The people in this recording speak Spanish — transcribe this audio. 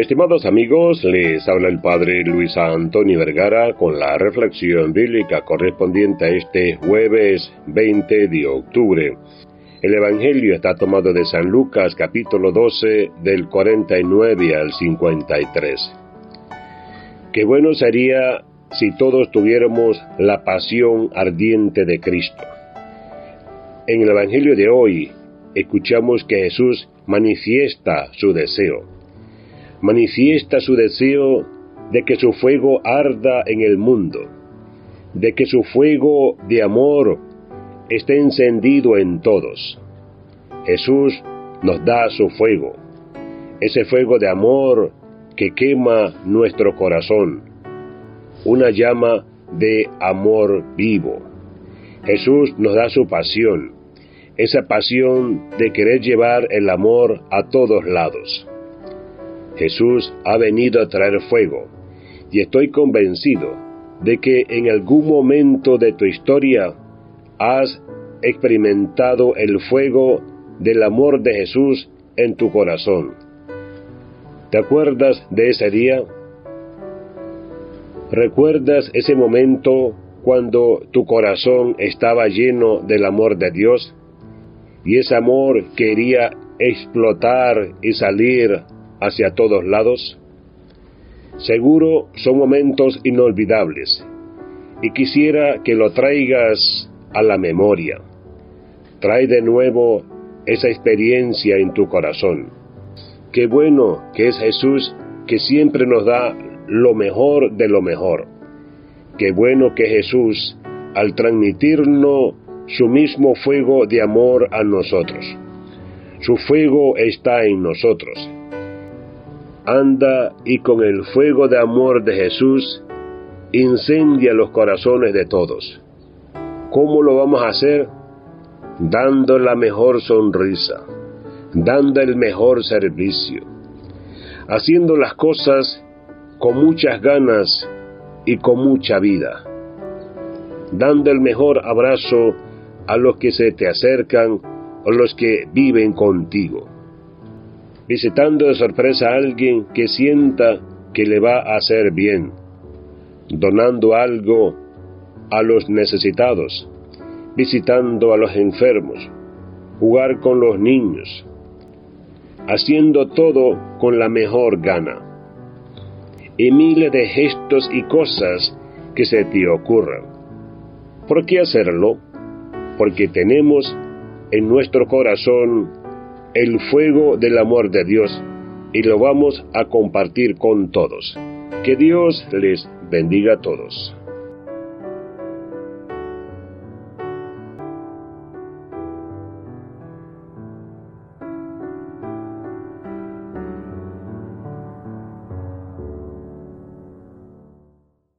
Estimados amigos, les habla el Padre Luis Antonio Vergara con la reflexión bíblica correspondiente a este jueves 20 de octubre. El Evangelio está tomado de San Lucas capítulo 12 del 49 al 53. Qué bueno sería si todos tuviéramos la pasión ardiente de Cristo. En el Evangelio de hoy escuchamos que Jesús manifiesta su deseo manifiesta su deseo de que su fuego arda en el mundo, de que su fuego de amor esté encendido en todos. Jesús nos da su fuego, ese fuego de amor que quema nuestro corazón, una llama de amor vivo. Jesús nos da su pasión, esa pasión de querer llevar el amor a todos lados. Jesús ha venido a traer fuego, y estoy convencido de que en algún momento de tu historia has experimentado el fuego del amor de Jesús en tu corazón. ¿Te acuerdas de ese día? ¿Recuerdas ese momento cuando tu corazón estaba lleno del amor de Dios? Y ese amor quería explotar y salir hacia todos lados? Seguro son momentos inolvidables y quisiera que lo traigas a la memoria. Trae de nuevo esa experiencia en tu corazón. Qué bueno que es Jesús que siempre nos da lo mejor de lo mejor. Qué bueno que Jesús, al transmitirnos su mismo fuego de amor a nosotros. Su fuego está en nosotros anda y con el fuego de amor de Jesús incendia los corazones de todos. ¿Cómo lo vamos a hacer? Dando la mejor sonrisa, dando el mejor servicio, haciendo las cosas con muchas ganas y con mucha vida, dando el mejor abrazo a los que se te acercan o los que viven contigo visitando de sorpresa a alguien que sienta que le va a hacer bien, donando algo a los necesitados, visitando a los enfermos, jugar con los niños, haciendo todo con la mejor gana. Y miles de gestos y cosas que se te ocurran. ¿Por qué hacerlo? Porque tenemos en nuestro corazón el fuego del amor de Dios y lo vamos a compartir con todos. Que Dios les bendiga a todos.